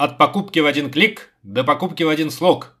От покупки в один клик до покупки в один слог.